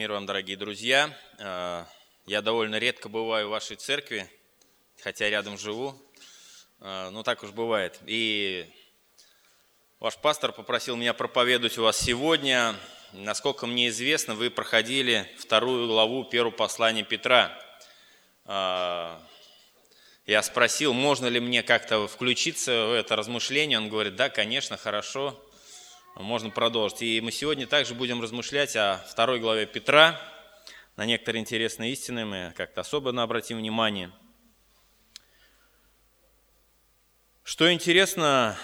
Мир вам, дорогие друзья. Э, я довольно редко бываю в вашей церкви, хотя рядом живу. Э, ну, так уж бывает. И ваш пастор попросил меня проповедовать у вас сегодня. Насколько мне известно, вы проходили вторую главу первого послания Петра. Э, я спросил, можно ли мне как-то включиться в это размышление. Он говорит, да, конечно, хорошо можно продолжить. И мы сегодня также будем размышлять о второй главе Петра. На некоторые интересные истины мы как-то особенно обратим внимание. Что интересно,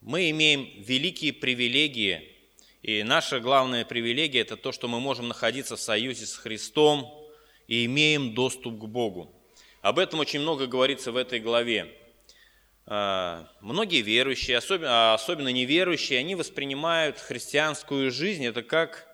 мы имеем великие привилегии, и наша главная привилегия – это то, что мы можем находиться в союзе с Христом и имеем доступ к Богу. Об этом очень много говорится в этой главе. А, многие верующие, особенно, а особенно неверующие, они воспринимают христианскую жизнь это как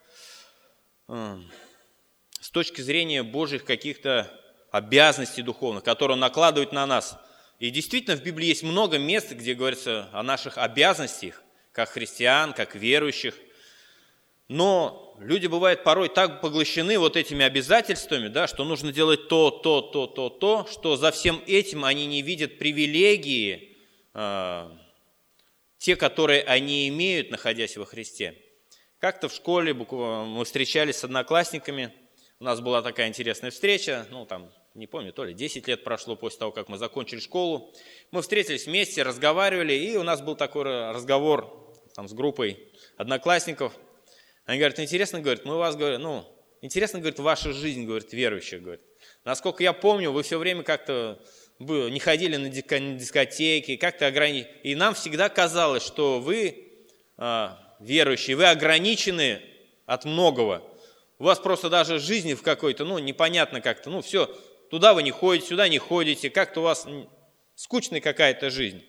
с точки зрения Божьих каких-то обязанностей духовных, которые Он накладывает на нас. И действительно в Библии есть много мест, где говорится о наших обязанностях, как христиан, как верующих. Но люди бывают порой так поглощены вот этими обязательствами, да, что нужно делать то, то, то, то, то, что за всем этим они не видят привилегии, э, те, которые они имеют, находясь во Христе. Как-то в школе мы встречались с одноклассниками, у нас была такая интересная встреча, ну там, не помню, то ли 10 лет прошло после того, как мы закончили школу. Мы встретились вместе, разговаривали, и у нас был такой разговор там, с группой одноклассников – они говорят, интересно, говорит, мы вас, говорят, ну, интересно, говорит, ваша жизнь, говорит, верующих, говорит. Насколько я помню, вы все время как-то не ходили на дискотеки, как-то ограничены. И нам всегда казалось, что вы, а, верующие, вы ограничены от многого. У вас просто даже жизни в какой-то, ну, непонятно как-то, ну, все, туда вы не ходите, сюда не ходите, как-то у вас скучная какая-то жизнь.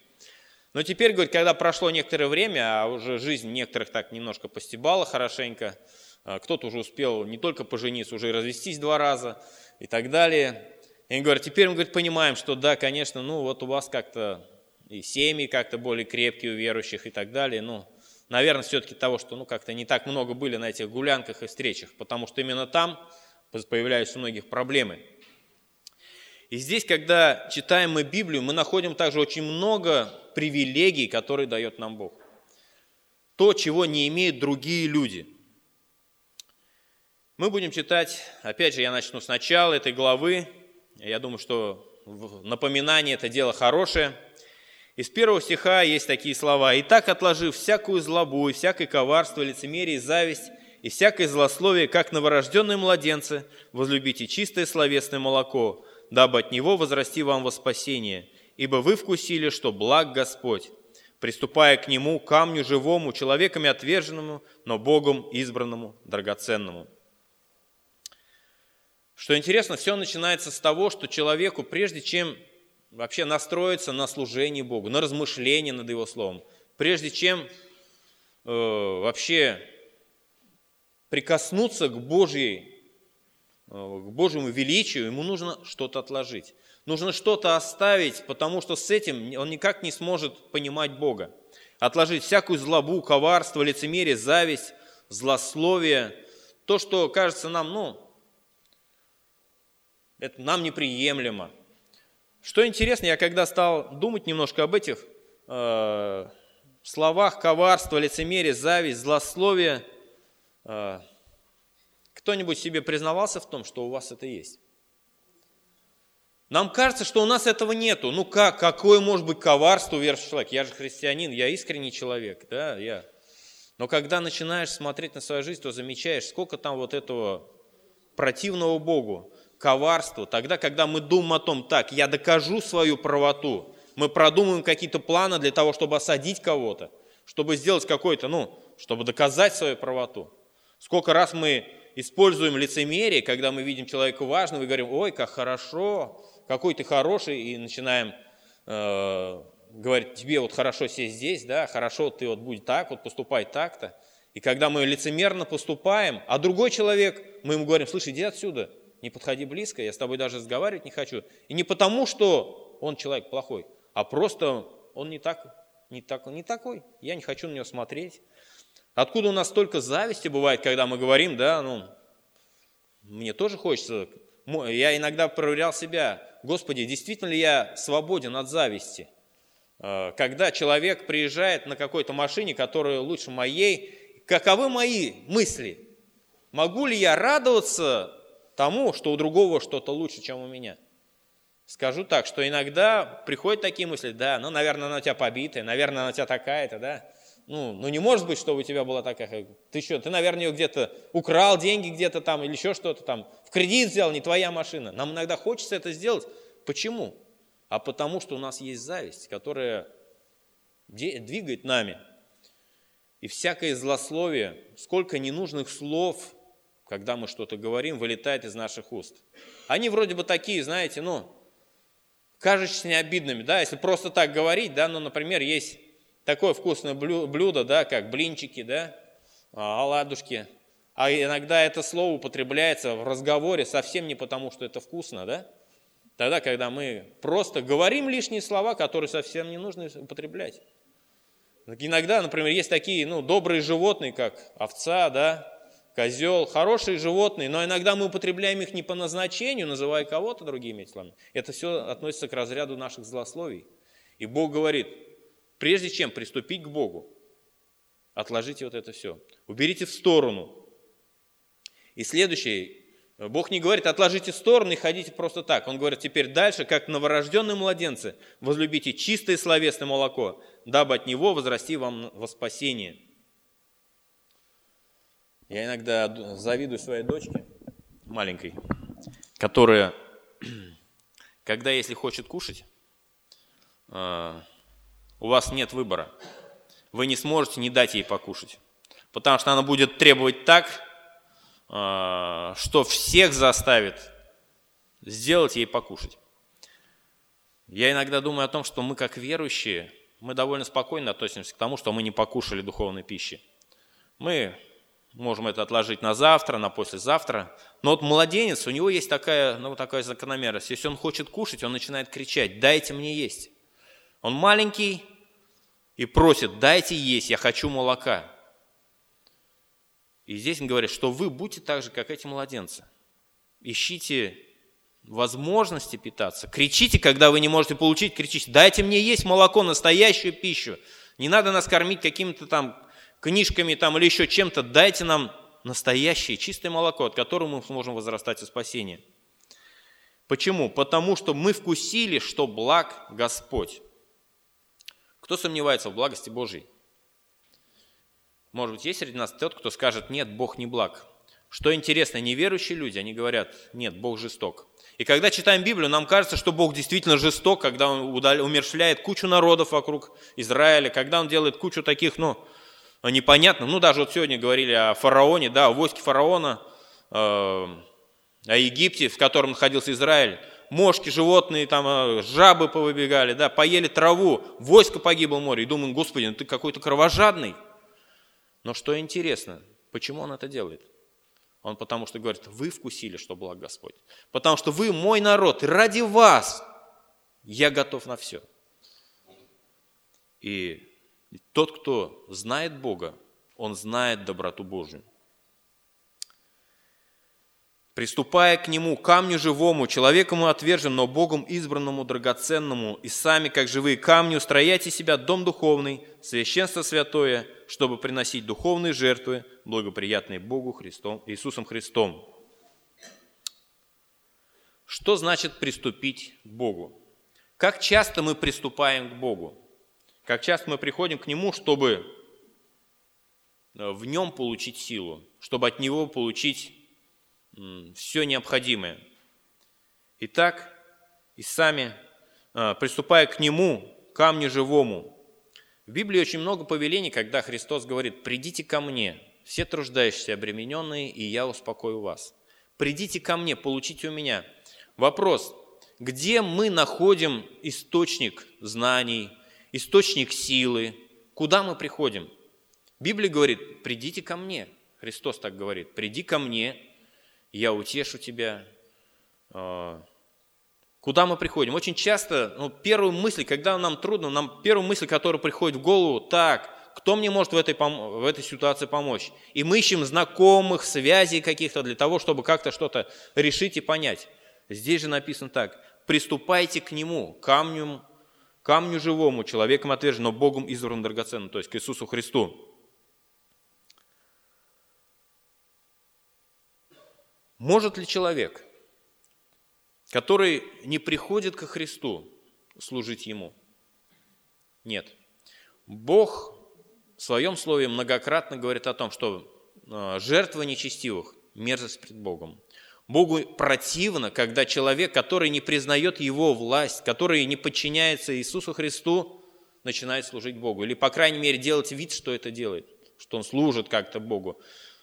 Но теперь, говорит, когда прошло некоторое время, а уже жизнь некоторых так немножко постебала хорошенько, а, кто-то уже успел не только пожениться, уже и развестись два раза и так далее. И они говорят, теперь мы говорит, понимаем, что да, конечно, ну вот у вас как-то и семьи как-то более крепкие у верующих и так далее. Ну, наверное, все-таки того, что ну как-то не так много были на этих гулянках и встречах, потому что именно там появляются у многих проблемы. И здесь, когда читаем мы Библию, мы находим также очень много привилегий, которые дает нам Бог. То, чего не имеют другие люди. Мы будем читать, опять же, я начну с начала этой главы. Я думаю, что напоминание – это дело хорошее. Из первого стиха есть такие слова. «Итак, отложив всякую злобу и всякое коварство, лицемерие и зависть, и всякое злословие, как новорожденные младенцы, возлюбите чистое словесное молоко, дабы от него возрасти вам во спасение, ибо вы вкусили, что благ Господь, приступая к нему, камню живому, человеками отверженному, но Богом избранному, драгоценному». Что интересно, все начинается с того, что человеку, прежде чем вообще настроиться на служение Богу, на размышление над Его Словом, прежде чем э, вообще прикоснуться к Божьей Э, к Божьему величию, ему нужно что-то отложить. Нужно что-то оставить, потому что с этим он никак не сможет понимать Бога. Отложить всякую злобу, коварство, лицемерие, зависть, злословие, то, что кажется нам, ну, это нам неприемлемо. Что интересно, я когда стал думать немножко об этих э, словах коварство, лицемерие, зависть, злословие, э, кто-нибудь себе признавался в том, что у вас это есть? Нам кажется, что у нас этого нету. Ну как, какое может быть коварство у верующего человека? Я же христианин, я искренний человек, да, я. Но когда начинаешь смотреть на свою жизнь, то замечаешь, сколько там вот этого противного Богу, коварства. Тогда, когда мы думаем о том, так, я докажу свою правоту, мы продумываем какие-то планы для того, чтобы осадить кого-то, чтобы сделать какой-то, ну, чтобы доказать свою правоту. Сколько раз мы используем лицемерие, когда мы видим человека важного и говорим, ой, как хорошо, какой ты хороший, и начинаем э, говорить, тебе вот хорошо сесть здесь, да, хорошо ты вот будь так, вот поступай так-то. И когда мы лицемерно поступаем, а другой человек, мы ему говорим, слушай, иди отсюда, не подходи близко, я с тобой даже разговаривать не хочу. И не потому, что он человек плохой, а просто он не, так, не, так, не такой, я не хочу на него смотреть. Откуда у нас столько зависти бывает, когда мы говорим, да, ну, мне тоже хочется, я иногда проверял себя, Господи, действительно ли я свободен от зависти? Э, когда человек приезжает на какой-то машине, которая лучше моей, каковы мои мысли? Могу ли я радоваться тому, что у другого что-то лучше, чем у меня? Скажу так, что иногда приходят такие мысли, да, ну, наверное, она у тебя побитая, наверное, она у тебя такая-то, да. Ну, ну, не может быть, чтобы у тебя была такая. Ты что, ты, наверное, ее где-то украл деньги где-то там или еще что-то там, в кредит взял, не твоя машина. Нам иногда хочется это сделать. Почему? А потому что у нас есть зависть, которая двигает нами. И всякое злословие, сколько ненужных слов, когда мы что-то говорим, вылетает из наших уст. Они вроде бы такие, знаете, ну, кажущиеся необидными, да, если просто так говорить, да, ну, например, есть такое вкусное блюдо, да, как блинчики, да, а, оладушки, а иногда это слово употребляется в разговоре совсем не потому, что это вкусно, да, тогда, когда мы просто говорим лишние слова, которые совсем не нужно употреблять. Иногда, например, есть такие, ну, добрые животные, как овца, да, козел, хорошие животные, но иногда мы употребляем их не по назначению, называя кого-то другими словами. Это все относится к разряду наших злословий. И Бог говорит, прежде чем приступить к Богу, отложите вот это все, уберите в сторону. И следующее, Бог не говорит, отложите в сторону и ходите просто так. Он говорит, теперь дальше, как новорожденные младенцы, возлюбите чистое словесное молоко, дабы от него возрасти вам во спасение. Я иногда завидую своей дочке, маленькой, которая, когда если хочет кушать, э, у вас нет выбора. Вы не сможете не дать ей покушать. Потому что она будет требовать так, э, что всех заставит сделать ей покушать. Я иногда думаю о том, что мы как верующие, мы довольно спокойно относимся к тому, что мы не покушали духовной пищи. Мы можем это отложить на завтра, на послезавтра. Но вот младенец, у него есть такая, ну, такая закономерность. Если он хочет кушать, он начинает кричать, дайте мне есть. Он маленький и просит, дайте есть, я хочу молока. И здесь он говорит, что вы будьте так же, как эти младенцы. Ищите возможности питаться. Кричите, когда вы не можете получить, кричите, дайте мне есть молоко, настоящую пищу. Не надо нас кормить какими-то там книжками там, или еще чем-то, дайте нам настоящее чистое молоко, от которого мы сможем возрастать в спасение. Почему? Потому что мы вкусили, что благ Господь. Кто сомневается в благости Божьей? Может быть, есть среди нас тот, кто скажет, нет, Бог не благ. Что интересно, неверующие люди, они говорят, нет, Бог жесток. И когда читаем Библию, нам кажется, что Бог действительно жесток, когда Он умершляет кучу народов вокруг Израиля, когда Он делает кучу таких, ну, непонятно. Ну, даже вот сегодня говорили о фараоне, да, о войске фараона, э, о Египте, в котором находился Израиль. Мошки, животные, там, э, жабы повыбегали, да, поели траву, войско погибло в море. И думаем, Господи, ну ты какой-то кровожадный. Но что интересно, почему он это делает? Он потому что говорит, вы вкусили, что благ Господь. Потому что вы мой народ, и ради вас я готов на все. И тот, кто знает Бога, он знает доброту Божию. Приступая к Нему, камню живому, человеку мы отвержен, но Богом избранному, драгоценному, и сами, как живые камни, устрояйте себя дом духовный, священство святое, чтобы приносить духовные жертвы, благоприятные Богу Христом, Иисусом Христом. Что значит приступить к Богу? Как часто мы приступаем к Богу? Как часто мы приходим к Нему, чтобы э, в Нем получить силу, чтобы от Него получить все необходимое. Итак, и сами, э, приступая к Нему, камню живому, в Библии очень много повелений, когда Христос говорит, «Придите ко мне, все труждающиеся, обремененные, и я успокою вас». «Придите ко мне, получите у меня». Вопрос, где мы находим источник знаний, источник силы. Куда мы приходим? Библия говорит, придите ко мне. Христос так говорит, приди ко мне, я утешу тебя. А, куда мы приходим? Очень часто, ну, первую мысль, когда нам трудно, нам первая мысль, которая приходит в голову, так, кто мне может в этой, в этой ситуации помочь? И мы ищем знакомых, связей каких-то для того, чтобы как-то что-то решить и понять. Здесь же написано так. Приступайте к Нему, камню, камню живому, человеком отверженным, но Богом избранным драгоценным, то есть к Иисусу Христу. Может ли человек, который не приходит ко Христу, служить Ему? Нет. Бог в своем слове многократно говорит о том, что э, жертва нечестивых – мерзость пред Богом. Богу противно, когда человек, который не признает Его власть, который не подчиняется Иисусу Христу, начинает служить Богу. Или, по крайней мере, делать вид, что это делает, что он служит как-то Богу.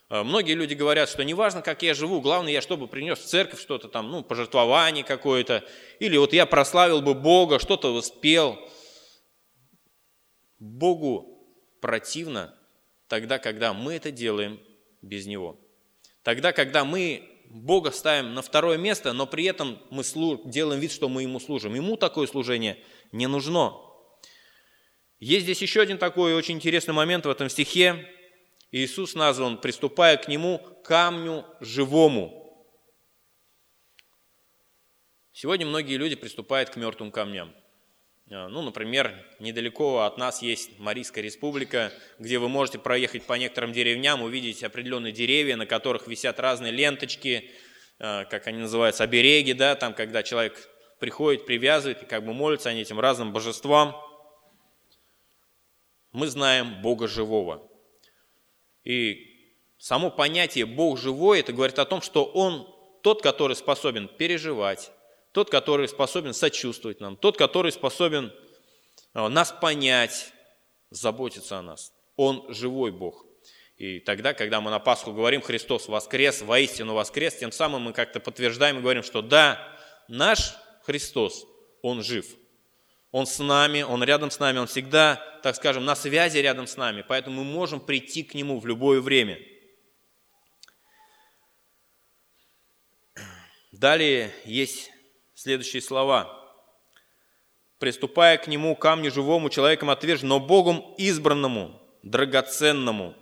Э, многие люди говорят, что неважно, как я живу, главное, я чтобы принес в церковь что-то там, ну, пожертвование какое-то, или вот я прославил бы Бога, что-то воспел. Богу противно тогда, когда мы это делаем без Него. Тогда, когда мы Бога ставим на второе место, но при этом мы делаем вид, что мы Ему служим. Ему такое служение не нужно. Есть здесь еще один такой очень интересный момент в этом стихе. Иисус назван, приступая к нему, камню живому. Сегодня многие люди приступают к мертвым камням. А, ну, например, недалеко от нас есть Марийская республика, где вы можете проехать по некоторым деревням, увидеть определенные деревья, на которых висят разные ленточки, а, как они называются, обереги, да, там, когда человек приходит, привязывает и как бы молится они этим разным божествам. Мы знаем Бога живого. И само понятие «Бог живой» это говорит о том, что Он тот, который способен переживать, тот, который способен сочувствовать нам, тот, который способен а, нас понять, заботиться о нас. Он живой Бог. И тогда, когда мы на Пасху говорим «Христос воскрес, воистину воскрес», тем самым мы как-то подтверждаем и говорим, что да, наш Христос, Он жив – он с нами, Он рядом с нами, Он всегда, так скажем, на связи рядом с нами, поэтому мы можем прийти к Нему в любое время. Далее есть следующие слова. «Приступая к Нему, камню живому, человеком отвержен, но Богом избранному, драгоценному».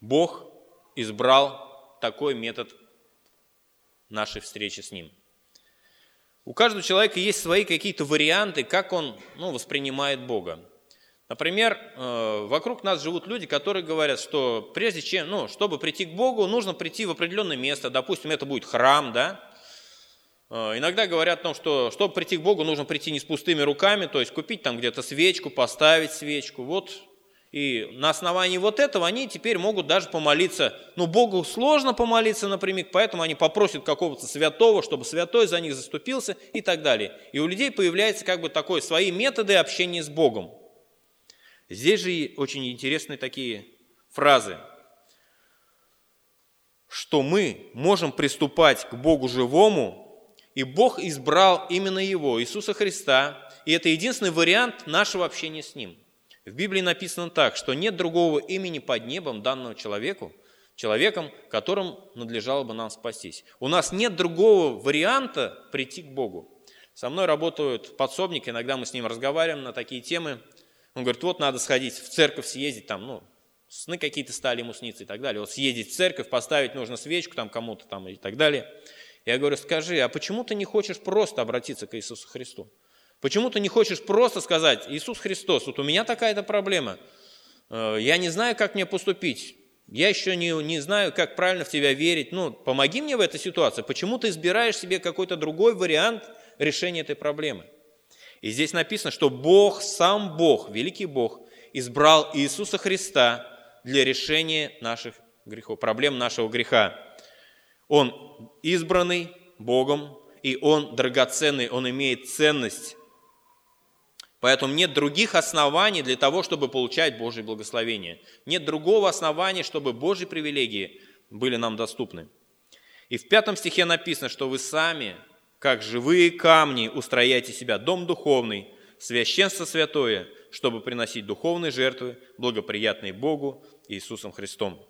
Бог избрал такой метод нашей встречи с Ним – у каждого человека есть свои какие-то варианты, как он ну, воспринимает Бога. Например, э, вокруг нас живут люди, которые говорят, что прежде чем, ну, чтобы прийти к Богу, нужно прийти в определенное место, допустим, это будет храм, да. Э, иногда говорят о том, что чтобы прийти к Богу, нужно прийти не с пустыми руками, то есть купить там где-то свечку, поставить свечку. Вот и на основании вот этого они теперь могут даже помолиться. Но ну, Богу сложно помолиться напрямик, поэтому они попросят какого-то святого, чтобы святой за них заступился и так далее. И у людей появляются как бы такое, свои методы общения с Богом. Здесь же очень интересные такие фразы, что мы можем приступать к Богу живому, и Бог избрал именно Его, Иисуса Христа, и это единственный вариант нашего общения с Ним – в Библии написано так, что нет другого имени под небом данного человеку, человеком, которым надлежало бы нам спастись. У нас нет другого варианта прийти к Богу. Со мной работают подсобники, иногда мы с ним разговариваем на такие темы. Он говорит, вот надо сходить в церковь, съездить там, ну, сны какие-то стали ему сниться и так далее. Вот съездить в церковь, поставить нужно свечку там кому-то там и так далее. Я говорю, скажи, а почему ты не хочешь просто обратиться к Иисусу Христу? Почему ты не хочешь просто сказать, Иисус Христос, вот у меня такая-то проблема, э, я не знаю, как мне поступить, я еще не, не знаю, как правильно в тебя верить, ну, помоги мне в этой ситуации. Почему ты избираешь себе какой-то другой вариант решения этой проблемы? И здесь написано, что Бог, сам Бог, великий Бог, избрал Иисуса Христа для решения наших грехов, проблем нашего греха. Он избранный Богом, и Он драгоценный, Он имеет ценность Поэтому нет других оснований для того, чтобы получать Божье благословение. Нет другого основания, чтобы Божьи привилегии были нам доступны. И в пятом стихе написано, что вы сами, как живые камни, устрояете себя дом духовный, священство святое, чтобы приносить духовные жертвы, благоприятные Богу Иисусом Христом.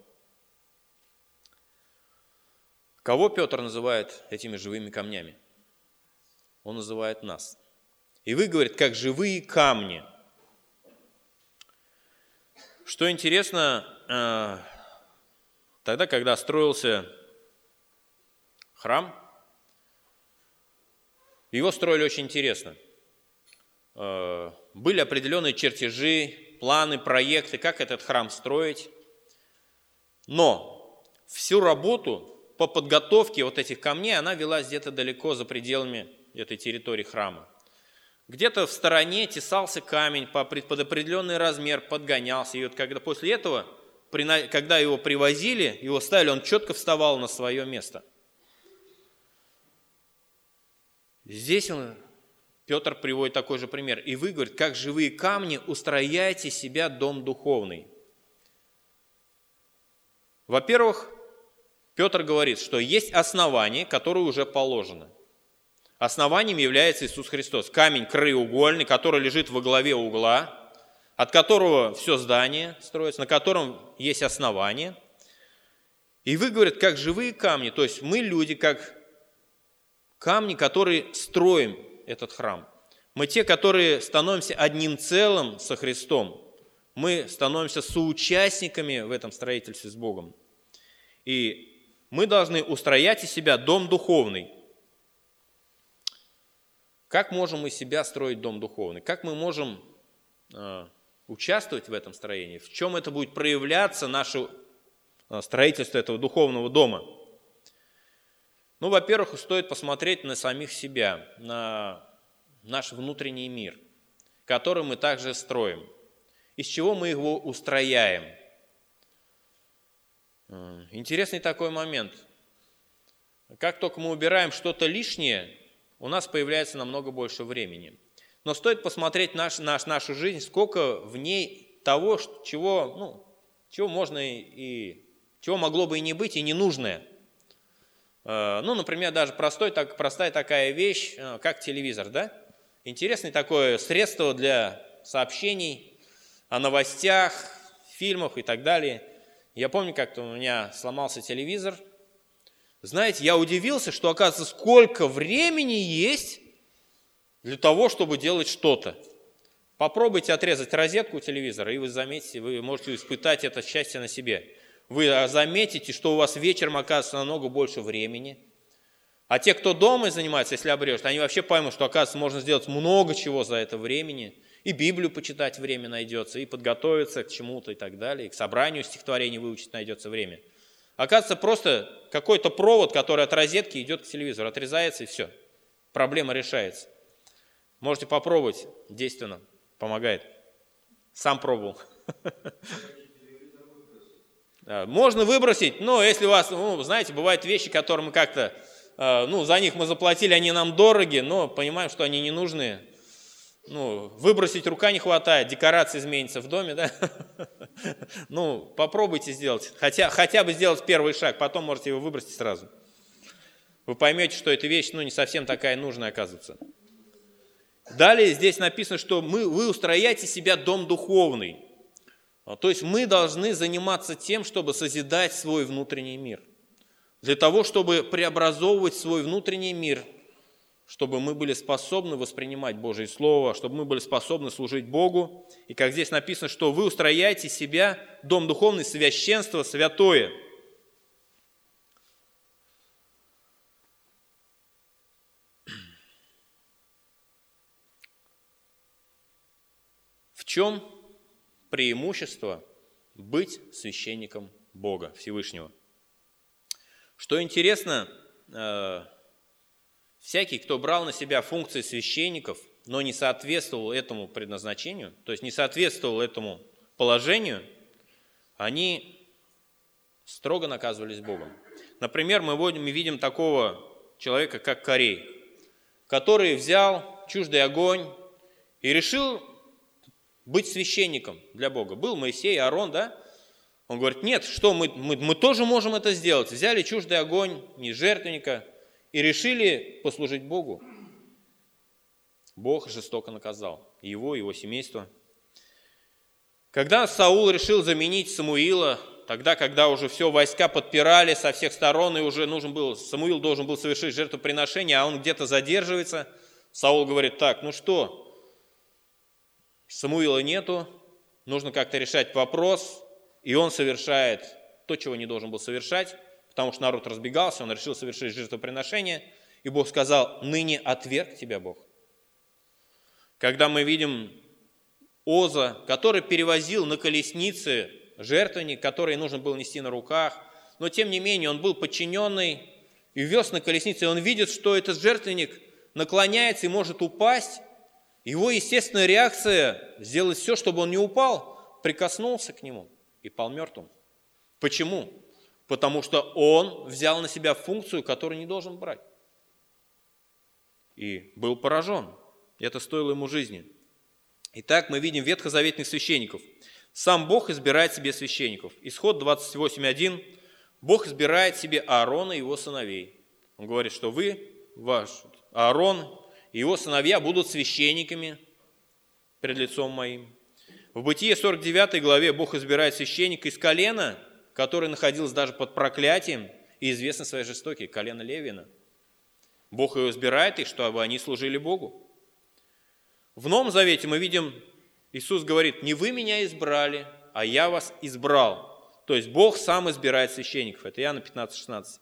Кого Петр называет этими живыми камнями? Он называет нас – и вы, говорит, как живые камни. Что интересно, э, тогда, когда строился храм, его строили очень интересно. Э, были определенные чертежи, планы, проекты, как этот храм строить. Но всю работу по подготовке вот этих камней, она велась где-то далеко за пределами этой территории храма. Где-то в стороне тесался камень под определенный размер, подгонялся. И вот когда после этого, когда его привозили, его ставили, он четко вставал на свое место. Здесь он, Петр приводит такой же пример. И вы, говорит, как живые камни, устрояйте себя дом духовный. Во-первых, Петр говорит, что есть основание, которое уже положено. Основанием является Иисус Христос. Камень краеугольный, который лежит во главе угла, от которого все здание строится, на котором есть основание. И вы, говорят, как живые камни, то есть мы люди, как камни, которые строим этот храм. Мы те, которые становимся одним целым со Христом. Мы становимся соучастниками в этом строительстве с Богом. И мы должны устроять из себя дом духовный. Как можем мы себя строить дом духовный? Как мы можем э, участвовать в этом строении? В чем это будет проявляться, наше э, строительство этого духовного дома? Ну, во-первых, стоит посмотреть на самих себя, на наш внутренний мир, который мы также строим. Из чего мы его устрояем – Интересный такой момент. Как только мы убираем что-то лишнее, у нас появляется намного больше времени. Но стоит посмотреть наш, наш, нашу жизнь, сколько в ней того, чего, ну, чего можно и чего могло бы и не быть, и ненужное. Э, ну, например, даже простой, так, простая такая вещь, э, как телевизор, да? Интересное такое средство для сообщений о новостях, фильмах и так далее – я помню, как-то у меня сломался телевизор. Знаете, я удивился, что, оказывается, сколько времени есть для того, чтобы делать что-то. Попробуйте отрезать розетку у телевизора, и вы заметите, вы можете испытать это счастье на себе. Вы заметите, что у вас вечером оказывается намного больше времени. А те, кто дома занимается, если обрежет, они вообще поймут, что, оказывается, можно сделать много чего за это времени – и Библию почитать время найдется, и подготовиться к чему-то и так далее, и к собранию стихотворений выучить найдется время. Оказывается, просто какой-то провод, который от розетки идет к телевизору, отрезается и все. Проблема решается. Можете попробовать, действенно, помогает. Сам пробовал. Можно выбросить, но если у вас, ну, знаете, бывают вещи, которые мы как-то, э, ну, за них мы заплатили, они нам дороги, но понимаем, что они не нужны, ну, выбросить рука не хватает, декорация изменится в доме, да? Ну, попробуйте сделать, хотя, хотя бы сделать первый шаг, потом можете его выбросить сразу. Вы поймете, что эта вещь, ну, не совсем такая нужная, оказывается. Далее здесь написано, что мы, вы устрояете себя дом духовный. То есть мы должны заниматься тем, чтобы созидать свой внутренний мир. Для того, чтобы преобразовывать свой внутренний мир – чтобы мы были способны воспринимать Божье Слово, чтобы мы были способны служить Богу. И как здесь написано, что вы устрояете себя, дом духовный, священство святое. В чем преимущество быть священником Бога Всевышнего? Что интересно, э, Всякий, кто брал на себя функции священников, но не соответствовал этому предназначению, то есть не соответствовал этому положению, они строго наказывались Богом. Например, мы видим такого человека, как Корей, который взял чуждый огонь и решил быть священником для Бога. Был Моисей, Аарон, да? Он говорит, нет, что, мы, мы, мы тоже можем это сделать. Взяли чуждый огонь, не жертвенника, и решили послужить Богу. Бог жестоко наказал его, его семейство. Когда Саул решил заменить Самуила, тогда, когда уже все войска подпирали со всех сторон, и уже нужен был, Самуил должен был совершить жертвоприношение, а он где-то задерживается, Саул говорит, так, ну что, Самуила нету, нужно как-то решать вопрос, и он совершает то, чего не должен был совершать, потому что народ разбегался, он решил совершить жертвоприношение, и Бог сказал, ныне отверг тебя Бог. Когда мы видим Оза, который перевозил на колеснице жертвенник, который нужно было нести на руках, но тем не менее он был подчиненный и вез на колеснице, и он видит, что этот жертвенник наклоняется и может упасть, его естественная реакция – сделать все, чтобы он не упал, прикоснулся к нему и пал мертвым. Почему? Потому что он взял на себя функцию, которую не должен брать. И был поражен. Это стоило ему жизни. Итак, мы видим ветхозаветных священников. Сам Бог избирает себе священников. Исход 28.1. Бог избирает себе Аарона и его сыновей. Он говорит, что вы, ваш Аарон и его сыновья будут священниками перед лицом моим. В Бытие 49 главе Бог избирает священника из колена, который находился даже под проклятием и известно своей жестокие, колено Левина. Бог его избирает их, чтобы они служили Богу. В Новом Завете мы видим, Иисус говорит, не вы меня избрали, а я вас избрал. То есть Бог сам избирает священников. Это Иоанна 15, 16.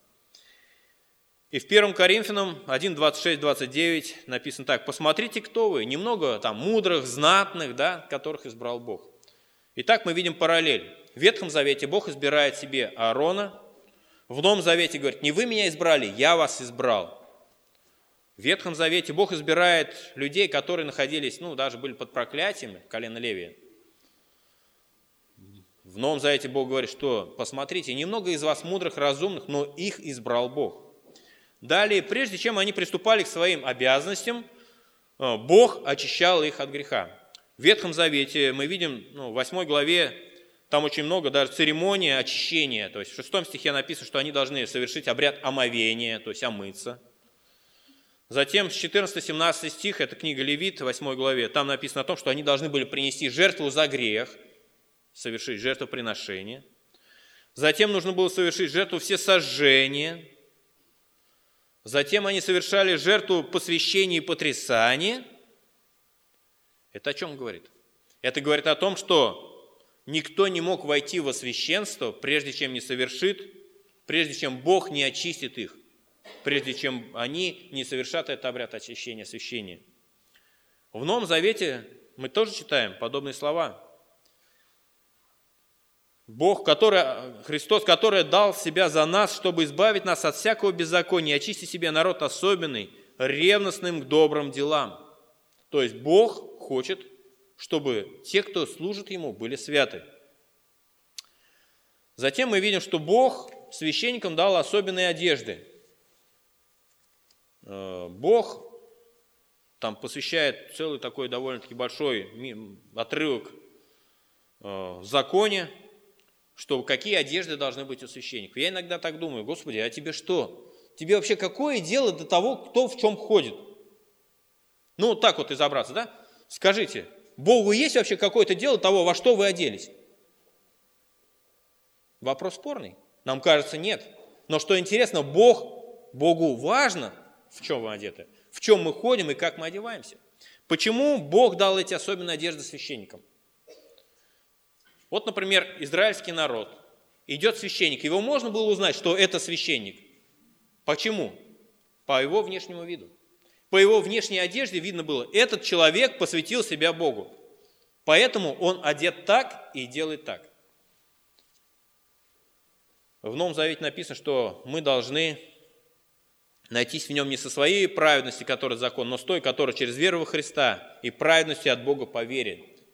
И в 1 Коринфянам 1, 26, 29 написано так. «Посмотрите, кто вы, немного там мудрых, знатных, да, которых избрал Бог». Итак, мы видим параллель. В Ветхом Завете Бог избирает себе Аарона, в Новом Завете говорит, не вы меня избрали, я вас избрал. В Ветхом Завете Бог избирает людей, которые находились, ну, даже были под проклятиями, колено Левия. В Новом Завете Бог говорит, что посмотрите, немного из вас мудрых, разумных, но их избрал Бог. Далее, прежде чем они приступали к своим обязанностям, э, Бог очищал их от греха. В Ветхом Завете мы видим, ну, в 8 главе, там очень много даже церемонии очищения. То есть в 6 стихе написано, что они должны совершить обряд омовения, то есть омыться. Затем с 14-17 стих, это книга Левит, 8 главе, там написано о том, что они должны были принести жертву за грех, совершить жертвоприношение. Затем нужно было совершить жертву все сожжения, Затем они совершали жертву посвящения и потрясания. Это о чем говорит? Это говорит о том, что никто не мог войти во священство, прежде чем не совершит, прежде чем Бог не очистит их, прежде чем они не совершат этот обряд очищения, освящения. В Новом Завете мы тоже читаем подобные слова. Бог, который, Христос, который дал себя за нас, чтобы избавить нас от всякого беззакония, очистить себе народ особенный, ревностным к добрым делам. То есть Бог хочет, чтобы те, кто служит Ему, были святы. Затем мы видим, что Бог священникам дал особенные одежды. Э, Бог там посвящает целый такой довольно-таки большой отрывок э, в законе, что какие одежды должны быть у священников. Я иногда так думаю, Господи, а тебе что? Тебе вообще какое дело до того, кто в чем ходит? Ну, так вот изобраться, да? Скажите, Богу есть вообще какое-то дело того, во что вы оделись? Вопрос спорный. Нам кажется, нет. Но что интересно, Бог, Богу важно, в чем вы одеты, в чем мы ходим и как мы одеваемся. Почему Бог дал эти особенные одежды священникам? Вот, например, израильский народ. Идет священник. Его можно было узнать, что это священник. Почему? По его внешнему виду. По его внешней одежде видно было, этот человек посвятил себя Богу. Поэтому он одет так и делает так. В Новом Завете написано, что мы должны найтись в нем не со своей праведности, которая закон, но с той, которая через веру во Христа и праведности от Бога по.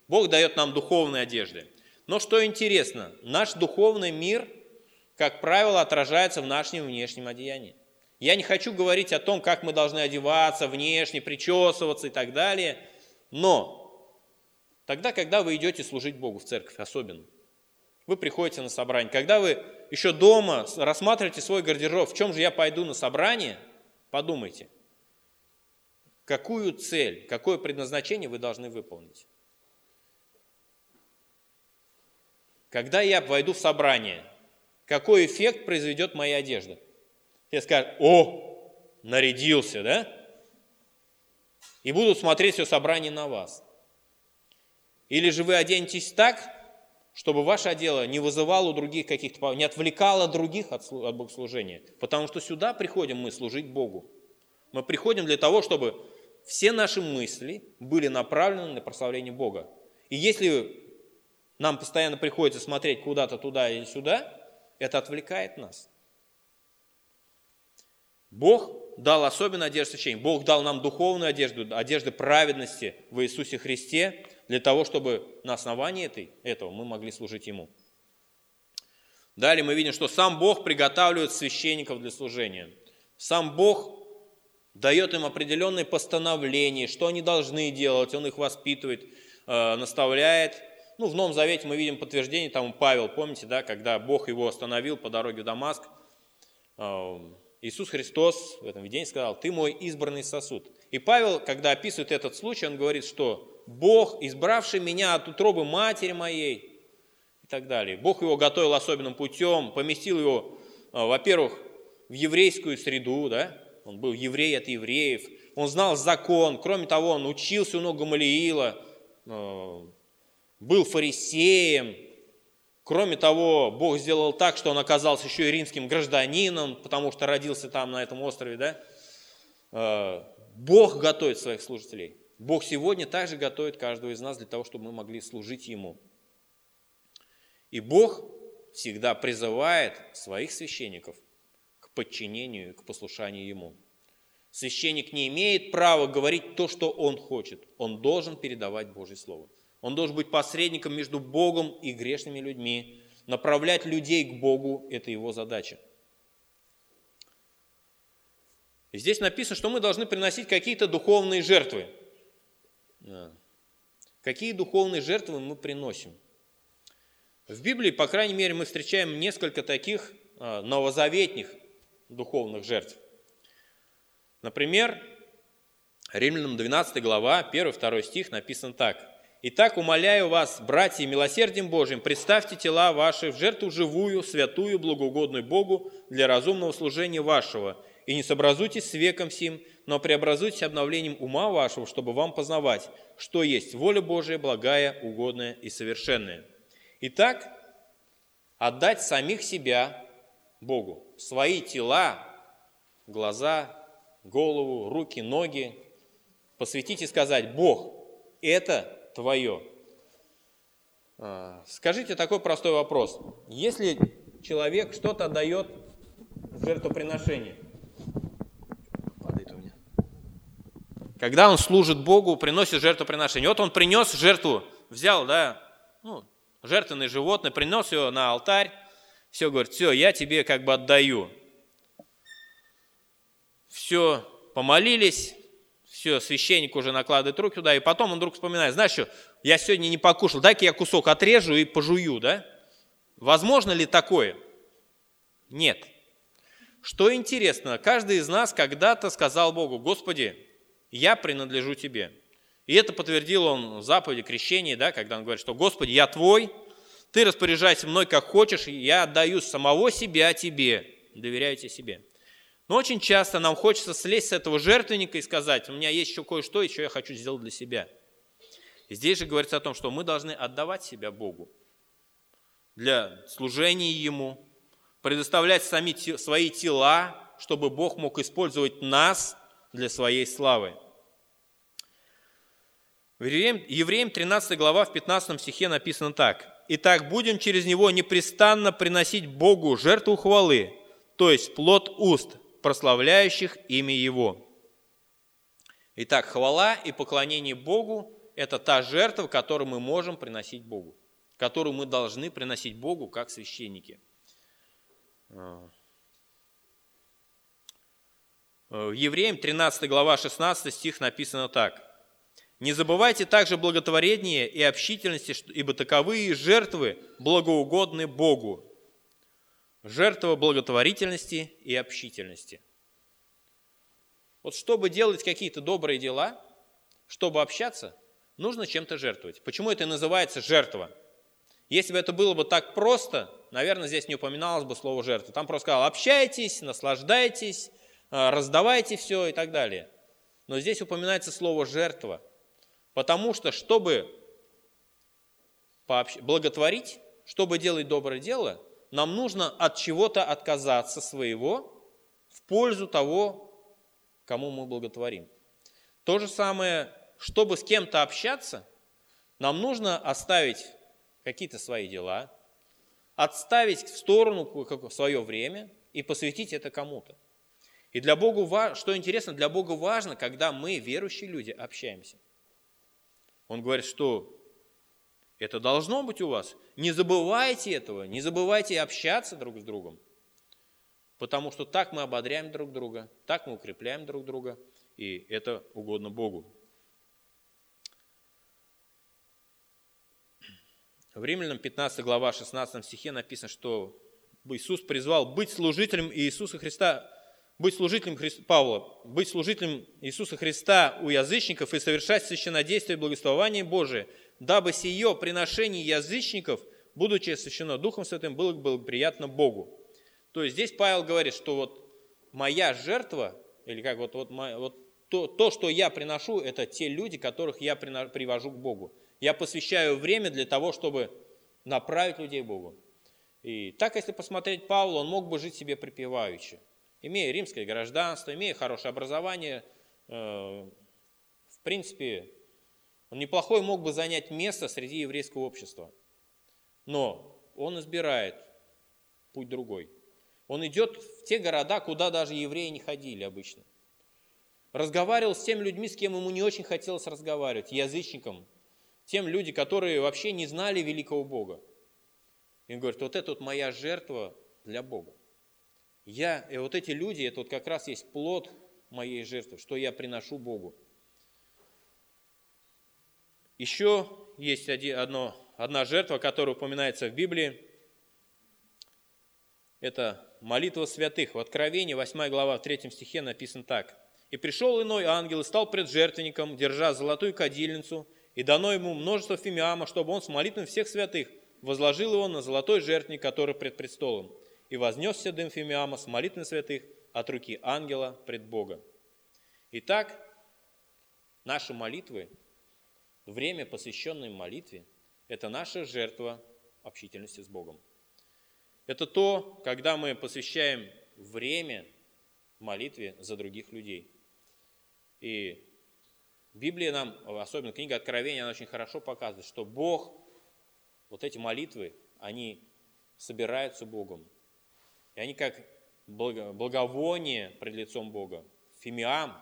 Бог дает нам духовные одежды. Но что интересно, наш духовный мир, как правило, отражается в нашем внешнем одеянии. Я не хочу говорить о том, как мы должны одеваться внешне, причесываться и так далее, но тогда, когда вы идете служить Богу в церковь особенно, вы приходите на собрание, когда вы еще дома рассматриваете свой гардероб, в чем же я пойду на собрание, подумайте, какую цель, какое предназначение вы должны выполнить. Когда я войду в собрание, какой эффект произведет моя одежда? Все скажут, о, нарядился, да? И будут смотреть все собрание на вас. Или же вы оденетесь так, чтобы ваше дело не вызывало у других каких-то, не отвлекало других от, от богослужения. Потому что сюда приходим мы служить Богу. Мы приходим для того, чтобы все наши мысли были направлены на прославление Бога. И если нам постоянно приходится смотреть куда-то туда или сюда, это отвлекает нас. Бог дал особенную одежду священника. Бог дал нам духовную одежду, одежду праведности в Иисусе Христе, для того, чтобы на основании этой, этого мы могли служить Ему. Далее мы видим, что сам Бог приготавливает священников для служения. Сам Бог дает им определенные постановления, что они должны делать, Он их воспитывает, э, наставляет. Ну, в Новом Завете мы видим подтверждение, там Павел, помните, да, когда Бог его остановил по дороге в Дамаск, э, Иисус Христос в этом видении сказал, ты мой избранный сосуд. И Павел, когда описывает этот случай, он говорит, что Бог, избравший меня от утробы матери моей, и так далее. Бог его готовил особенным путем, поместил его, э, во-первых, в еврейскую среду, да, он был еврей от евреев, он знал закон, кроме того, он учился у ног Гамалиила, э, был фарисеем, кроме того, Бог сделал так, что он оказался еще и римским гражданином, потому что родился там, на этом острове, да? Э, Бог готовит своих служителей. Бог сегодня также готовит каждого из нас для того, чтобы мы могли служить Ему. И Бог всегда призывает своих священников подчинению, к послушанию Ему. Священник не имеет права говорить то, что он хочет. Он должен передавать Божье Слово. Он должен быть посредником между Богом и грешными людьми. Направлять людей к Богу – это его задача. Здесь написано, что мы должны приносить какие-то духовные жертвы. Какие духовные жертвы мы приносим? В Библии, по крайней мере, мы встречаем несколько таких а, новозаветних духовных жертв. Например, Римлянам 12 глава, 1-2 стих написан так. «Итак, умоляю вас, братья, милосердием Божьим, представьте тела ваши в жертву живую, святую, благоугодную Богу для разумного служения вашего, и не сообразуйтесь с веком сим, но преобразуйтесь обновлением ума вашего, чтобы вам познавать, что есть воля Божия, благая, угодная и совершенная». Итак, отдать самих себя Богу. Свои тела, глаза, голову, руки, ноги посвятить и сказать, Бог, это твое. А, скажите такой простой вопрос. Если человек что-то дает в жертвоприношение, когда он служит Богу, приносит жертвоприношение. Вот он принес жертву, взял, да, ну, жертвенное животное, принес его на алтарь, все, говорит, все, я тебе как бы отдаю. Все, помолились, все, священник уже накладывает руки туда, и потом он вдруг вспоминает, знаешь что, я сегодня не покушал, дай-ка я кусок отрежу и пожую, да? Возможно ли такое? Нет. Что интересно, каждый из нас когда-то сказал Богу, Господи, я принадлежу Тебе. И это подтвердил он в заповеди крещения, да, когда он говорит, что Господи, я Твой, ты распоряжайся мной как хочешь, я отдаю самого себя тебе, доверяю тебе себе. Но очень часто нам хочется слезть с этого жертвенника и сказать, у меня есть еще кое-что, еще я хочу сделать для себя. И здесь же говорится о том, что мы должны отдавать себя Богу для служения Ему, предоставлять сами, свои тела, чтобы Бог мог использовать нас для своей славы. Евреям 13 глава в 15 стихе написано так. Итак, будем через него непрестанно приносить Богу жертву хвалы, то есть плод уст, прославляющих имя Его. Итак, хвала и поклонение Богу – это та жертва, которую мы можем приносить Богу, которую мы должны приносить Богу как священники. В Евреям 13 глава 16 стих написано так. Не забывайте также благотворения и общительности, ибо таковые жертвы благоугодны Богу. Жертва благотворительности и общительности. Вот чтобы делать какие-то добрые дела, чтобы общаться, нужно чем-то жертвовать. Почему это называется жертва? Если бы это было бы так просто, наверное, здесь не упоминалось бы слово жертва. Там просто сказал, общайтесь, наслаждайтесь, э, раздавайте все и так далее. Но здесь упоминается слово жертва – Потому что, чтобы благотворить, чтобы делать доброе дело, нам нужно от чего-то отказаться своего в пользу того, кому мы благотворим. То же самое, чтобы с кем-то общаться, нам нужно оставить какие-то свои дела, отставить в сторону свое время и посвятить это кому-то. И для Бога, что интересно, для Бога важно, когда мы, верующие люди, общаемся. Он говорит, что это должно быть у вас. Не забывайте этого, не забывайте общаться друг с другом. Потому что так мы ободряем друг друга, так мы укрепляем друг друга, и это угодно Богу. В Римлянам 15 глава 16 стихе написано, что Иисус призвал быть служителем Иисуса Христа, быть служителем Христа, Павла, быть служителем Иисуса Христа у язычников и совершать священнодействие и благословение Божие, дабы сие приношение язычников, будучи освящено Духом Святым, было благоприятно Богу. То есть здесь Павел говорит, что вот моя жертва, или как вот, вот, вот то, то, что я приношу, это те люди, которых я привожу к Богу. Я посвящаю время для того, чтобы направить людей к Богу. И так, если посмотреть Павла, он мог бы жить себе припеваючи, имея римское гражданство, имея хорошее образование. Э, в принципе, он неплохой мог бы занять место среди еврейского общества. Но он избирает путь другой. Он идет в те города, куда даже евреи не ходили обычно. Разговаривал с теми людьми, с кем ему не очень хотелось разговаривать, язычникам, тем люди, которые вообще не знали великого Бога. И он говорит, вот это вот моя жертва для Бога. Я, и вот эти люди, это вот как раз есть плод моей жертвы, что я приношу Богу. Еще есть одно, одна жертва, которая упоминается в Библии. Это молитва святых. В Откровении, 8 глава, в 3 стихе написано так. «И пришел иной ангел и стал пред жертвенником, держа золотую кадильницу, и дано ему множество фимиама, чтобы он с молитвами всех святых возложил его на золотой жертвенник, который пред престолом. И вознесся дым фимиама с молитвами святых от руки ангела пред Бога». Итак, наши молитвы, время, посвященное молитве, это наша жертва общительности с Богом. Это то, когда мы посвящаем время молитве за других людей. И Библия нам, особенно книга Откровения, она очень хорошо показывает, что Бог, вот эти молитвы, они собираются Богом. И они как благовоние пред лицом Бога, фимиам,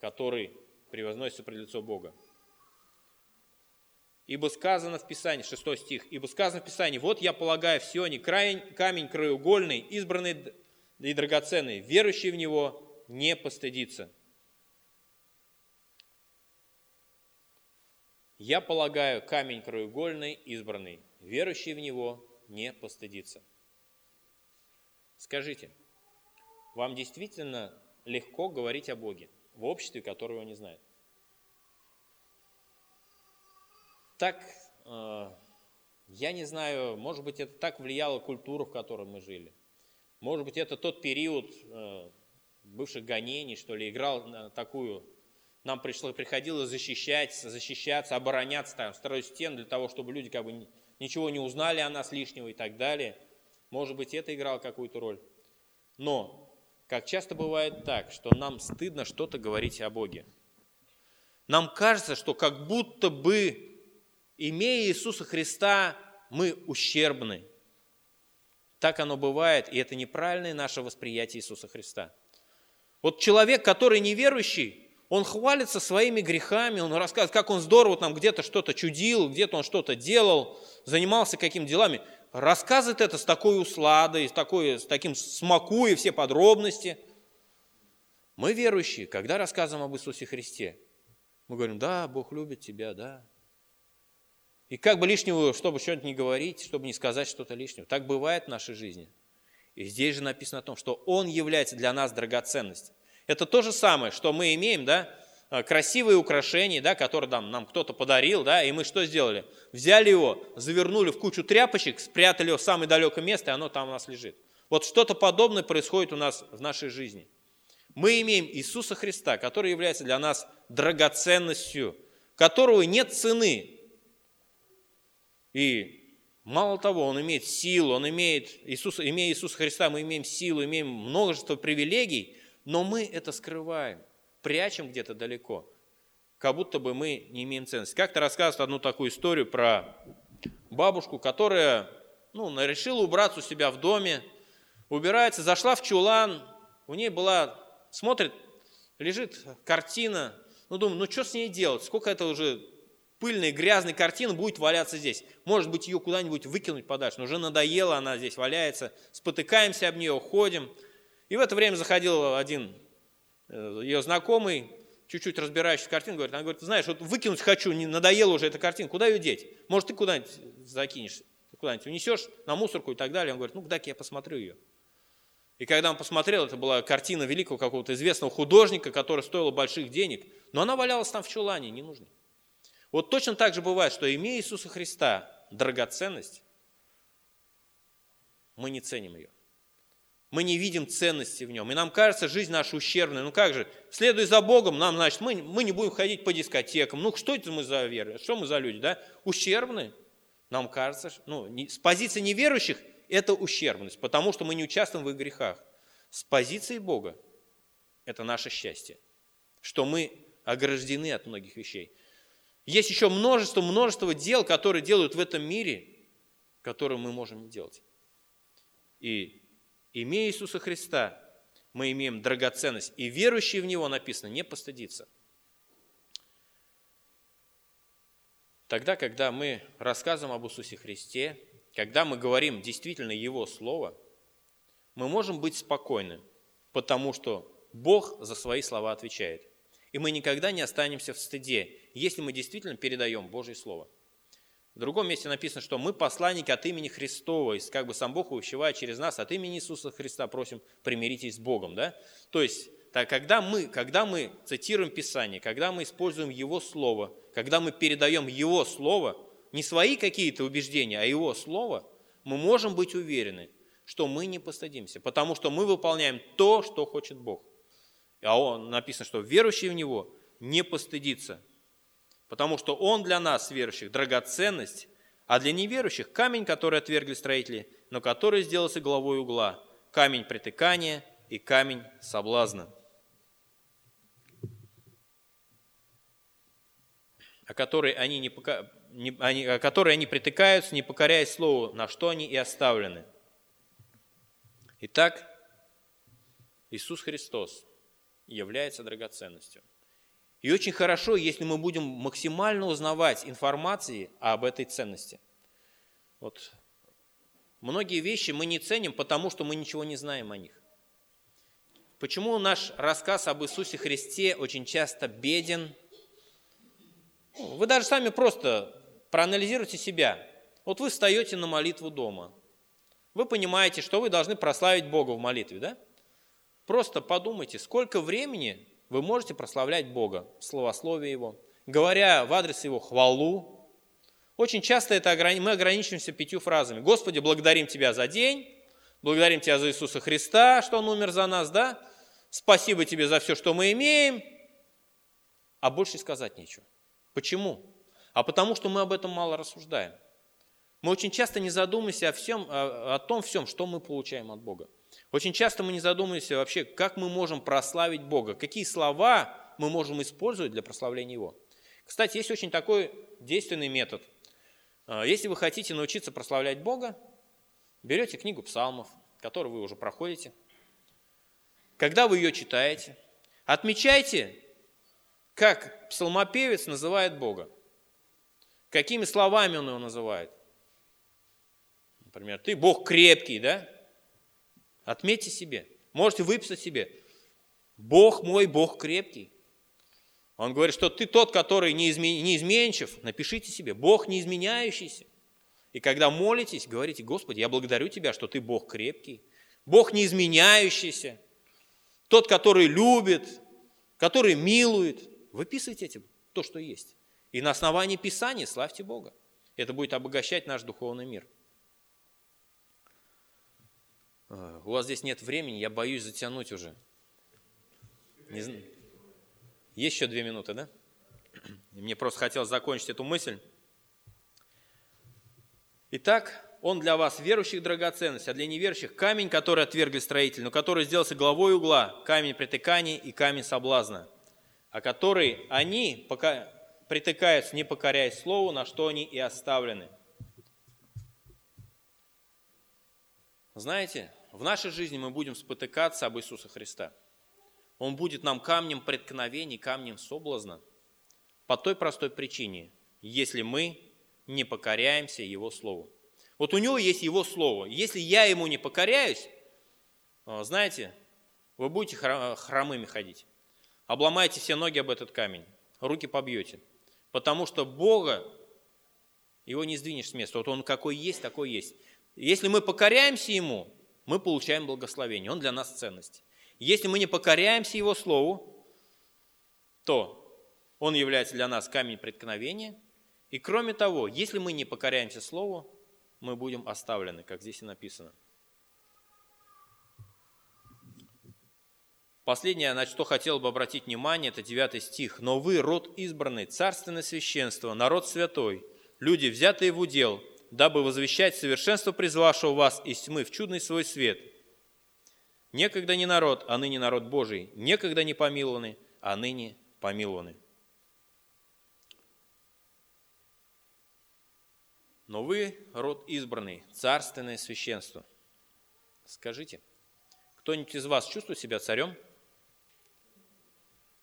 который превозносится пред лицо Бога. Ибо сказано в Писании, 6 стих, ибо сказано в Писании, вот я полагаю в Сионе камень краеугольный, избранный и драгоценный, верующий в него не постыдится. Я полагаю камень краеугольный, избранный, верующий в него не постыдится. Скажите, вам действительно легко говорить о Боге в обществе, которое его не знает? так, э, я не знаю, может быть, это так влияла культура, в которой мы жили. Может быть, это тот период э, бывших гонений, что ли, играл на такую... Нам пришло, приходилось защищать, защищаться, обороняться, там, строить стены для того, чтобы люди как бы ничего не узнали о нас лишнего и так далее. Может быть, это играло какую-то роль. Но, как часто бывает так, что нам стыдно что-то говорить о Боге. Нам кажется, что как будто бы имея Иисуса Христа, мы ущербны. Так оно бывает, и это неправильное наше восприятие Иисуса Христа. Вот человек, который неверующий, он хвалится своими грехами, он рассказывает, как он здорово там где-то что-то чудил, где-то он что-то делал, занимался какими делами. Рассказывает это с такой усладой, с, такой, с таким смакуя все подробности. Мы верующие, когда рассказываем об Иисусе Христе, мы говорим, да, Бог любит тебя, да, и как бы лишнего, чтобы что-нибудь не говорить, чтобы не сказать что-то лишнего. Так бывает в нашей жизни. И здесь же написано о том, что Он является для нас драгоценностью. Это то же самое, что мы имеем, да, красивые украшения, да, которые нам, нам кто-то подарил, да, и мы что сделали? Взяли его, завернули в кучу тряпочек, спрятали его в самое далекое место, и оно там у нас лежит. Вот что-то подобное происходит у нас в нашей жизни. Мы имеем Иисуса Христа, который является для нас драгоценностью, которого нет цены, И мало того, он имеет силу, он имеет, Иисус, имея Иисуса Христа, мы имеем силу, имеем множество привилегий, но мы это скрываем, прячем где-то далеко, как будто бы мы не имеем ценности. Как-то рассказывают одну такую историю про бабушку, которая ну, решила убраться у себя в доме, убирается, зашла в чулан, у ней была, смотрит, лежит картина, ну, думаю, ну, что с ней делать, сколько это уже пыльной, грязной картины будет валяться здесь. Может быть, ее куда-нибудь выкинуть подальше, но уже надоело, она здесь валяется, спотыкаемся об нее, уходим. И в это время заходил один ее знакомый, чуть-чуть разбирающийся в картине, говорит, она говорит, знаешь, вот выкинуть хочу, не надоела уже эта картина, куда ее деть? Может, ты куда-нибудь закинешь, куда-нибудь унесешь на мусорку и так далее. Он говорит, ну, дай-ка я посмотрю ее. И когда он посмотрел, это была картина великого какого-то известного художника, которая стоила больших денег, но она валялась там в чулане, не нужно. Вот точно так же бывает, что имея Иисуса Христа драгоценность, мы не ценим ее. Мы не видим ценности в нем. И нам кажется, жизнь наша ущербная. Ну как же, следуя за Богом, нам, значит, мы, мы не будем ходить по дискотекам. Ну что это мы за веры? Что мы за люди, да? Ущербные. Нам кажется, ну, не, с позиции неверующих это ущербность, потому что мы не участвуем в их грехах. С позиции Бога это наше счастье, что мы ограждены от многих вещей. Есть еще множество, множество дел, которые делают в этом мире, которые мы можем делать. И имея Иисуса Христа, мы имеем драгоценность. И верующий в Него, написано, не постыдится. Тогда, когда мы рассказываем об Иисусе Христе, когда мы говорим действительно Его Слово, мы можем быть спокойны, потому что Бог за свои слова отвечает. И мы никогда не останемся в стыде, если мы действительно передаем Божье Слово. В другом месте написано, что мы посланники от имени Христова, и как бы сам Бог увещевает через нас, от имени Иисуса Христа просим, примиритесь с Богом. Да? То есть, так, когда, мы, когда мы цитируем Писание, когда мы используем Его Слово, когда мы передаем Его Слово, не свои какие-то убеждения, а Его Слово, мы можем быть уверены, что мы не постыдимся, потому что мы выполняем то, что хочет Бог. А он написано, что верующий в Него не постыдится, потому что Он для нас, верующих, драгоценность, а для неверующих камень, который отвергли строители, но который сделался главой угла, камень притыкания и камень соблазна. о которой они, не, не, они, о которой они притыкаются, не покоряясь слову, на что они и оставлены. Итак, Иисус Христос является драгоценностью. И очень хорошо, если мы будем максимально узнавать информации об этой ценности. Вот многие вещи мы не ценим, потому что мы ничего не знаем о них. Почему наш рассказ об Иисусе Христе очень часто беден? Вы даже сами просто проанализируйте себя. Вот вы встаете на молитву дома. Вы понимаете, что вы должны прославить Бога в молитве, да? Просто подумайте, сколько времени вы можете прославлять Бога, словословие Его, говоря в адрес Его хвалу. Очень часто это мы ограничиваемся пятью фразами. Господи, благодарим Тебя за день, благодарим Тебя за Иисуса Христа, что Он умер за нас, да? Спасибо Тебе за все, что мы имеем. А больше сказать нечего. Почему? А потому что мы об этом мало рассуждаем. Мы очень часто не задумываемся о, всем, о том всем, что мы получаем от Бога. Очень часто мы не задумываемся вообще, как мы можем прославить Бога, какие слова мы можем использовать для прославления Его. Кстати, есть очень такой действенный метод. А, если вы хотите научиться прославлять Бога, берете книгу псалмов, которую вы уже проходите. Когда вы ее читаете, отмечайте, как псалмопевец называет Бога. Какими словами он его называет. Например, ты Бог крепкий, да? Отметьте себе. Можете выписать себе. Бог мой, Бог крепкий. Он говорит, что ты тот, который неизменчив. Напишите себе. Бог неизменяющийся. И когда молитесь, говорите, Господи, я благодарю Тебя, что Ты Бог крепкий, Бог неизменяющийся, тот, который любит, который милует. Выписывайте этим то, что есть. И на основании Писания славьте Бога. Это будет обогащать наш духовный мир. У вас здесь нет времени, я боюсь затянуть уже. Не знаю. Есть еще две минуты, да? Мне просто хотелось закончить эту мысль. Итак, он для вас, верующих, драгоценность, а для неверующих камень, который отвергли строитель, но который сделался главой угла, камень притыкания и камень соблазна, а который они пока притыкаются, не покоряясь слову, на что они и оставлены. Знаете, в нашей жизни мы будем спотыкаться об Иисуса Христа. Он будет нам камнем преткновений, камнем соблазна. По той простой причине, если мы не покоряемся Его Слову. Вот у Него есть Его Слово. Если я Ему не покоряюсь, э, знаете, вы будете хромыми ходить. Обломаете все ноги об этот камень, руки побьете. Потому что Бога, Его не сдвинешь с места. Вот Он какой есть, такой есть. Если мы покоряемся Ему, мы получаем благословение. Он для нас ценность. Если мы не покоряемся Его Слову, то Он является для нас камень преткновения. И кроме того, если мы не покоряемся Слову, мы будем оставлены, как здесь и написано. Последнее, на что хотел бы обратить внимание, это 9 стих. «Но вы, род избранный, царственное священство, народ святой, люди, взятые в удел, дабы возвещать совершенство призвавшего вас из тьмы в чудный свой свет. Некогда не народ, а ныне народ Божий, некогда не помилованы, а ныне помилованы. Но вы род избранный, царственное священство. Скажите, кто-нибудь из вас чувствует себя царем?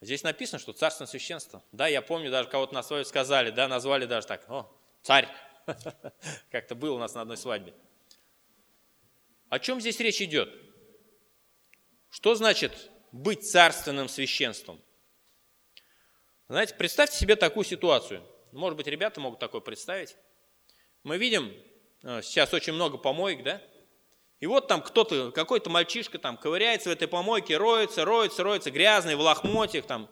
Здесь написано, что царственное священство. Да, я помню, даже кого-то на свадьбе сказали, да, назвали даже так, о, царь. Как-то было у нас на одной свадьбе. О чем здесь речь идет? Что значит быть царственным священством? Знаете, представьте себе такую ситуацию. Может быть, ребята могут такое представить. Мы видим, э, сейчас очень много помоек, да? И вот там кто-то, какой-то мальчишка там ковыряется в этой помойке, роется, роется, роется, грязный, в лохмотьях там.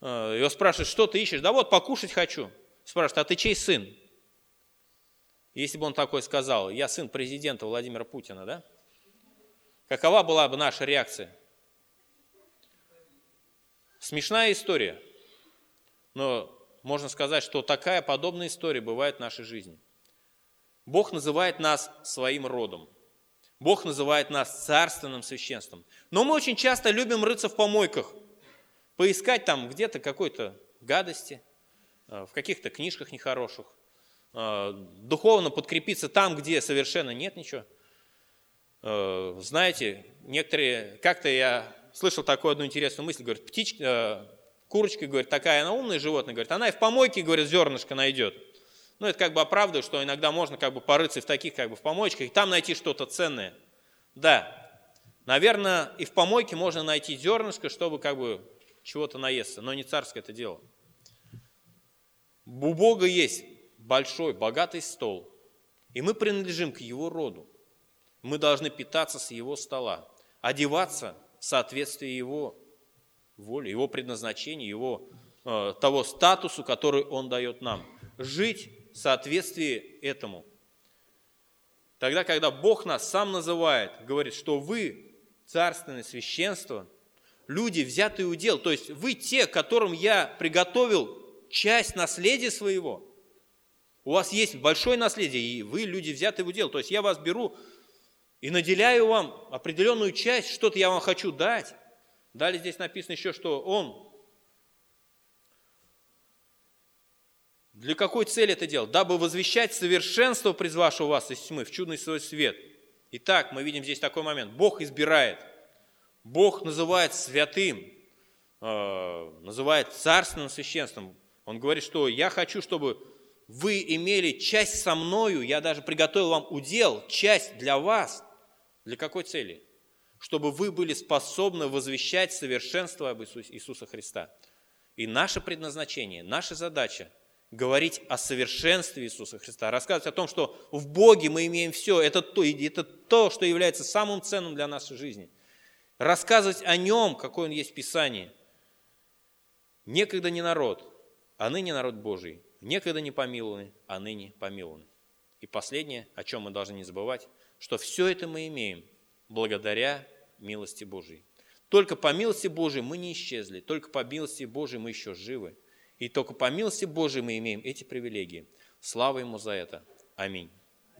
Э, его спрашивают, что ты ищешь? Да вот, покушать хочу. Спрашивают, а ты чей сын? Если бы он такой сказал, я сын президента Владимира Путина, да? Какова была бы наша реакция? Смешная история, но можно сказать, что такая подобная история бывает в нашей жизни. Бог называет нас своим родом. Бог называет нас царственным священством. Но мы очень часто любим рыться в помойках, поискать там где-то какой-то гадости, э, в каких-то книжках нехороших, духовно подкрепиться там, где совершенно нет ничего. Э, знаете, некоторые, как-то я слышал такую одну интересную мысль, говорит, птичка, э, курочка, говорит, такая она умная животное, говорит, она и в помойке, говорит, зернышко найдет. Ну, это как бы оправдывает, что иногда можно как бы порыться в таких как бы в помоечках и там найти что-то ценное. Да, наверное, и в помойке можно найти зернышко, чтобы как бы чего-то наесться, но не царское это дело. У Бога есть большой, богатый стол, и мы принадлежим к его роду. Мы должны питаться с его стола, одеваться в соответствии его воли, его предназначения, его э, того статусу, который он дает нам. Жить в соответствии этому. Тогда, когда Бог нас сам называет, говорит, что вы царственное священство, люди, взятые удел, то есть вы те, которым я приготовил часть наследия своего – у вас есть большое наследие, и вы люди взяты в удел. То есть я вас беру и наделяю вам определенную часть, что-то я вам хочу дать. Далее здесь написано еще, что Он Для какой цели это делал? Дабы возвещать совершенство, призвавшего вас из тьмы в чудный свой свет. Итак, мы видим здесь такой момент. Бог избирает. Бог называет святым, э, называет царственным священством. Он говорит, что я хочу, чтобы вы имели часть со мною, я даже приготовил вам удел, часть для вас. Для какой цели? Чтобы вы были способны возвещать совершенство об Иисусе, Иисуса Христа. И наше предназначение, наша задача – говорить о совершенстве Иисуса Христа, рассказывать о том, что в Боге мы имеем все, это то, это то, что является самым ценным для нашей жизни. Рассказывать о Нем, какой Он есть в Писании. Некогда не народ, а ныне народ Божий – некогда не помилованы, а ныне помилованы. И последнее, о чем мы должны не забывать, что все это мы имеем благодаря милости Божией. Только по милости Божией мы не исчезли, только по милости Божией мы еще живы. И только по милости Божией мы имеем эти привилегии. Слава Ему за это. Аминь.